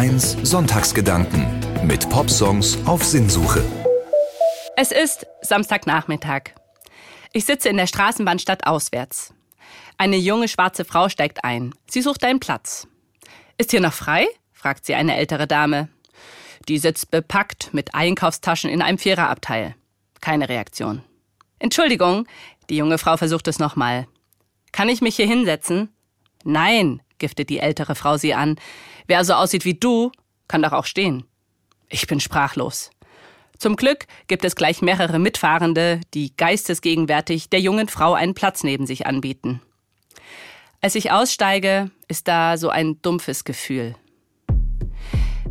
1 Sonntagsgedanken mit Popsongs auf Sinnsuche. Es ist Samstagnachmittag. Ich sitze in der Straßenbahnstadt auswärts. Eine junge schwarze Frau steigt ein. Sie sucht einen Platz. Ist hier noch frei? fragt sie eine ältere Dame. Die sitzt bepackt mit Einkaufstaschen in einem Viererabteil. Keine Reaktion. Entschuldigung, die junge Frau versucht es nochmal. Kann ich mich hier hinsetzen? Nein, giftet die ältere Frau sie an. Wer so aussieht wie du, kann doch auch stehen. Ich bin sprachlos. Zum Glück gibt es gleich mehrere Mitfahrende, die geistesgegenwärtig der jungen Frau einen Platz neben sich anbieten. Als ich aussteige, ist da so ein dumpfes Gefühl.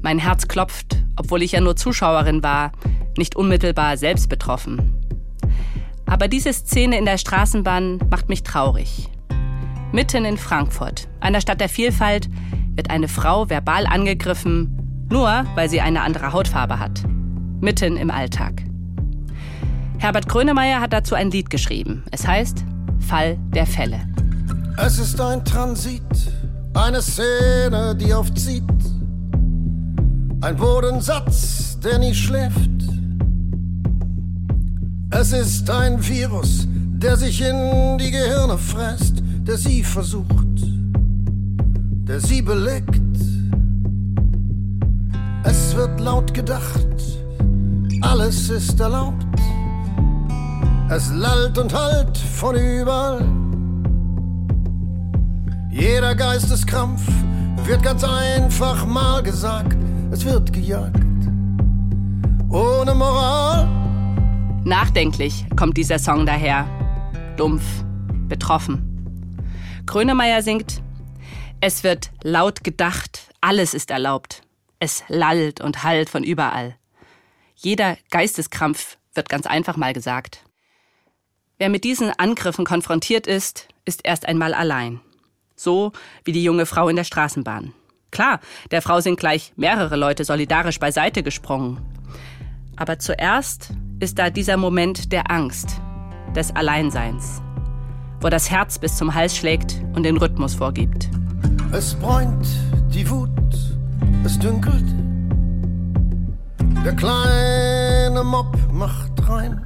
Mein Herz klopft, obwohl ich ja nur Zuschauerin war, nicht unmittelbar selbst betroffen. Aber diese Szene in der Straßenbahn macht mich traurig. Mitten in Frankfurt, einer Stadt der Vielfalt, wird eine Frau verbal angegriffen, nur weil sie eine andere Hautfarbe hat. Mitten im Alltag. Herbert Grönemeyer hat dazu ein Lied geschrieben. Es heißt Fall der Fälle. Es ist ein Transit, eine Szene, die oft zieht. Ein Bodensatz, der nie schläft. Es ist ein Virus, der sich in die Gehirne fräst, der sie versucht, der sie belegt. Es wird laut gedacht, alles ist erlaubt. Es lallt und hallt von überall. Jeder Geisteskrampf wird ganz einfach mal gesagt. Es wird gejagt. Ohne Moral. Nachdenklich kommt dieser Song daher. Dumpf, betroffen. Grönemeyer singt: Es wird laut gedacht, alles ist erlaubt. Es lallt und hallt von überall. Jeder Geisteskrampf wird ganz einfach mal gesagt. Wer mit diesen Angriffen konfrontiert ist, ist erst einmal allein. So wie die junge Frau in der Straßenbahn. Klar, der Frau sind gleich mehrere Leute solidarisch beiseite gesprungen. Aber zuerst ist da dieser Moment der Angst, des Alleinseins, wo das Herz bis zum Hals schlägt und den Rhythmus vorgibt. Es bräunt die Wut, es dünkelt. Der kleine Mob macht rein.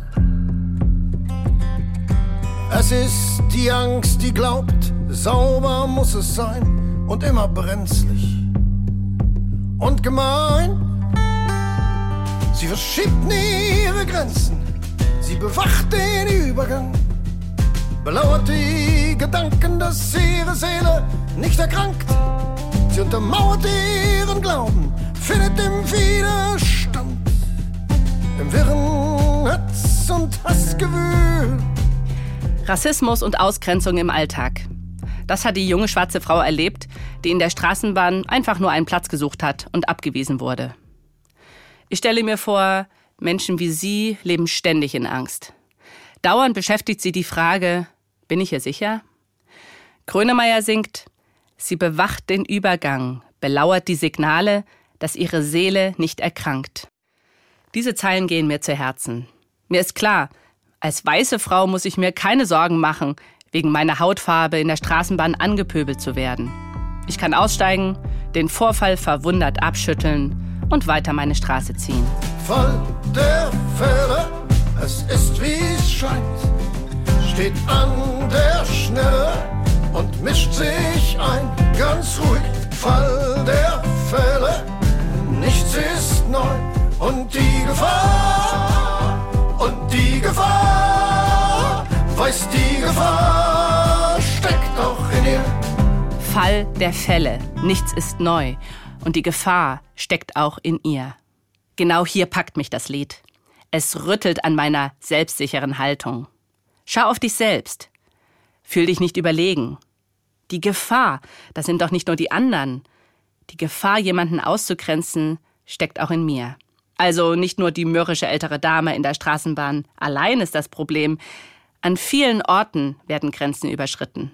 Es ist die Angst, die glaubt, sauber muss es sein und immer brenzlig und gemein. Sie verschiebt nie ihre Grenzen, sie bewacht den Übergang, belauert die Gedanken, dass ihre Seele nicht erkrankt. Sie untermauert ihren Glauben, findet im Widerstand, im wirren Hetz- und Hassgewühl Rassismus und Ausgrenzung im Alltag. Das hat die junge schwarze Frau erlebt, die in der Straßenbahn einfach nur einen Platz gesucht hat und abgewiesen wurde. Ich stelle mir vor, Menschen wie sie leben ständig in Angst. Dauernd beschäftigt sie die Frage, bin ich hier sicher? Grönemeyer singt, sie bewacht den Übergang, belauert die Signale, dass ihre Seele nicht erkrankt. Diese Zeilen gehen mir zu Herzen. Mir ist klar, als weiße Frau muss ich mir keine Sorgen machen, wegen meiner Hautfarbe in der Straßenbahn angepöbelt zu werden. Ich kann aussteigen, den Vorfall verwundert abschütteln und weiter meine Straße ziehen. Fall der Fälle, steht an der Schnelle und mischt sich ein, ganz ruhig. Fall der Fälle, nichts ist neu und die Gefahr und die Gefahr, weiß die Gefahr, steckt auch in ihr. Fall der Fälle, nichts ist neu und die Gefahr steckt auch in ihr. Genau hier packt mich das Lied. Es rüttelt an meiner selbstsicheren Haltung. Schau auf dich selbst. Fühl dich nicht überlegen. Die Gefahr, das sind doch nicht nur die anderen. Die Gefahr, jemanden auszugrenzen, steckt auch in mir. Also nicht nur die mürrische ältere Dame in der Straßenbahn allein ist das Problem. An vielen Orten werden Grenzen überschritten.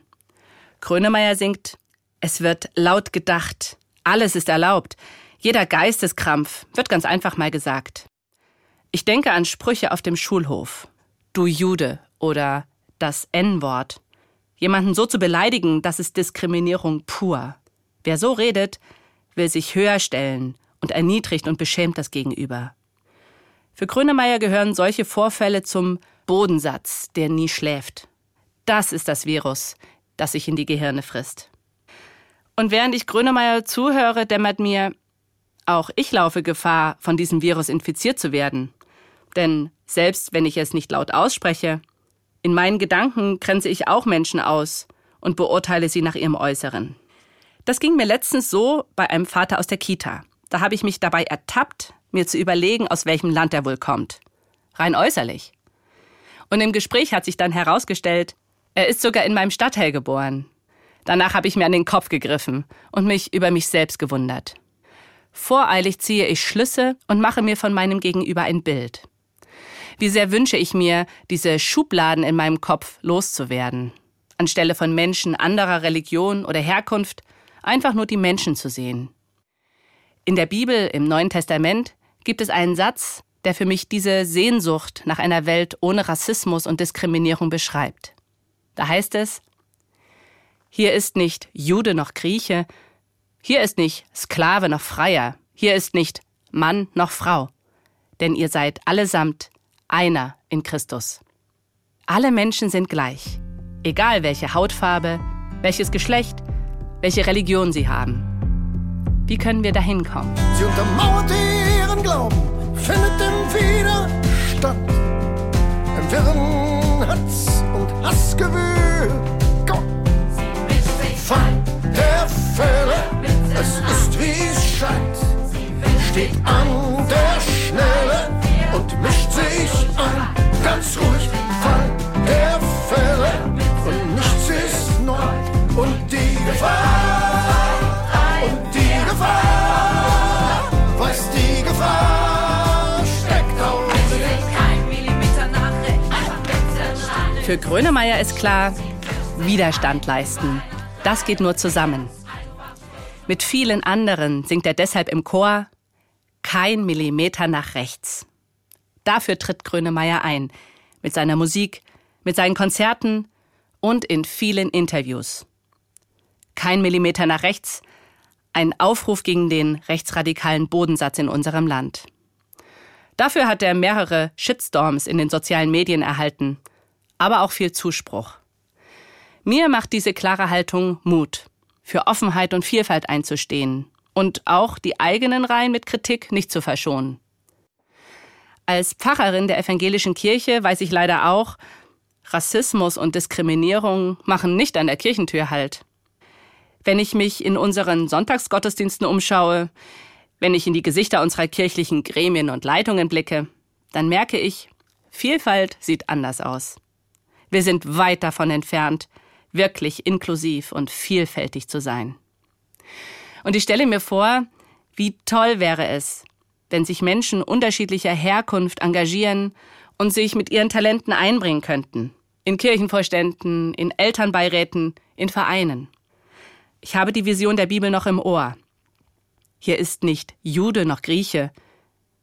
Grönemeyer singt, es wird laut gedacht, alles ist erlaubt, jeder Geisteskrampf wird ganz einfach mal gesagt. Ich denke an Sprüche auf dem Schulhof. Du Jude oder das N-Wort. Jemanden so zu beleidigen, das ist Diskriminierung pur. Wer so redet, will sich höher stellen und erniedrigt und beschämt das Gegenüber. Für Grönemeyer gehören solche Vorfälle zum Bodensatz, der nie schläft. Das ist das Virus, das sich in die Gehirne frisst. Und während ich Grönemeyer zuhöre, dämmert mir, auch ich laufe Gefahr, von diesem Virus infiziert zu werden. Denn selbst wenn ich es nicht laut ausspreche, in meinen Gedanken grenze ich auch Menschen aus und beurteile sie nach ihrem Äußeren. Das ging mir letztens so bei einem Vater aus der Kita. Da habe ich mich dabei ertappt, mir zu überlegen, aus welchem Land er wohl kommt. Rein äußerlich. Und im Gespräch hat sich dann herausgestellt, er ist sogar in meinem Stadtteil geboren. Danach habe ich mir an den Kopf gegriffen und mich über mich selbst gewundert. Voreilig ziehe ich Schlüsse und mache mir von meinem Gegenüber ein Bild. Wie sehr wünsche ich mir, diese Schubladen in meinem Kopf loszuwerden. Anstelle von Menschen anderer Religion oder Herkunft einfach nur die Menschen zu sehen. In der Bibel, im Neuen Testament, gibt es einen Satz, der für mich diese Sehnsucht nach einer Welt ohne Rassismus und Diskriminierung beschreibt. Da heißt es, hier ist nicht Jude noch Grieche, hier ist nicht Sklave noch Freier, hier ist nicht Mann noch Frau, denn ihr seid allesamt einer in Christus. Alle Menschen sind gleich, egal welche Hautfarbe, welches Geschlecht, welche Religion sie haben. Wie können wir dahin kommen? Sie untermauert ihren Glauben, findet den Widerstand. Im Wirren Hatz und Hassgewühl. Gott, Fall der Fälle, es Für Grönemeyer ist klar, Widerstand leisten. Das geht nur zusammen. Mit vielen anderen singt er deshalb im Chor Kein Millimeter nach rechts. Dafür tritt Grönemeyer ein, mit seiner Musik, mit seinen Konzerten und in vielen Interviews. Kein Millimeter nach rechts, ein Aufruf gegen den rechtsradikalen Bodensatz in unserem Land. Dafür hat er mehrere Shitstorms in den sozialen Medien erhalten, aber auch viel Zuspruch. Mir macht diese klare Haltung Mut, für Offenheit und Vielfalt einzustehen und auch die eigenen Reihen mit Kritik nicht zu verschonen. Als Pfarrerin der evangelischen Kirche weiß ich leider auch, Rassismus und Diskriminierung machen nicht an der Kirchentür Halt. Wenn ich mich in unseren Sonntagsgottesdiensten umschaue, wenn ich in die Gesichter unserer kirchlichen Gremien und Leitungen blicke, dann merke ich, Vielfalt sieht anders aus. Wir sind weit davon entfernt, wirklich inklusiv und vielfältig zu sein. Und ich stelle mir vor, wie toll wäre es, wenn sich Menschen unterschiedlicher Herkunft engagieren und sich mit ihren Talenten einbringen könnten. In Kirchenvorständen, in Elternbeiräten, in Vereinen. Ich habe die Vision der Bibel noch im Ohr. Hier ist nicht Jude noch Grieche.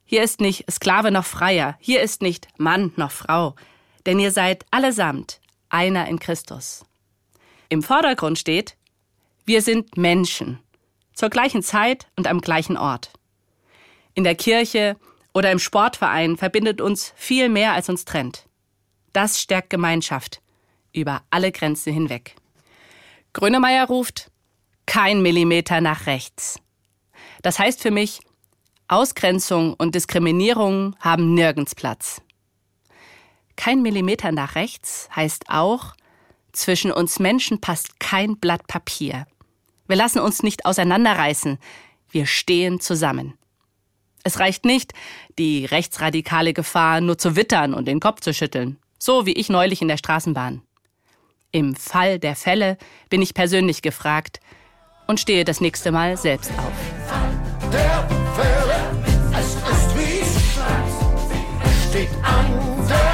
Hier ist nicht Sklave noch Freier. Hier ist nicht Mann noch Frau. Denn ihr seid allesamt einer in Christus. Im Vordergrund steht, wir sind Menschen. Zur gleichen Zeit und am gleichen Ort in der Kirche oder im Sportverein verbindet uns viel mehr, als uns trennt. Das stärkt Gemeinschaft über alle Grenzen hinweg. Grönemeyer ruft, kein Millimeter nach rechts. Das heißt für mich, Ausgrenzung und Diskriminierung haben nirgends Platz. Kein Millimeter nach rechts heißt auch, zwischen uns Menschen passt kein Blatt Papier. Wir lassen uns nicht auseinanderreißen, wir stehen zusammen. Es reicht nicht, die rechtsradikale Gefahr nur zu wittern und den Kopf zu schütteln. So wie ich neulich in der Straßenbahn. Im Fall der Fälle bin ich persönlich gefragt und stehe das nächste Mal selbst auf. Der Fälle, es ist wie steht an der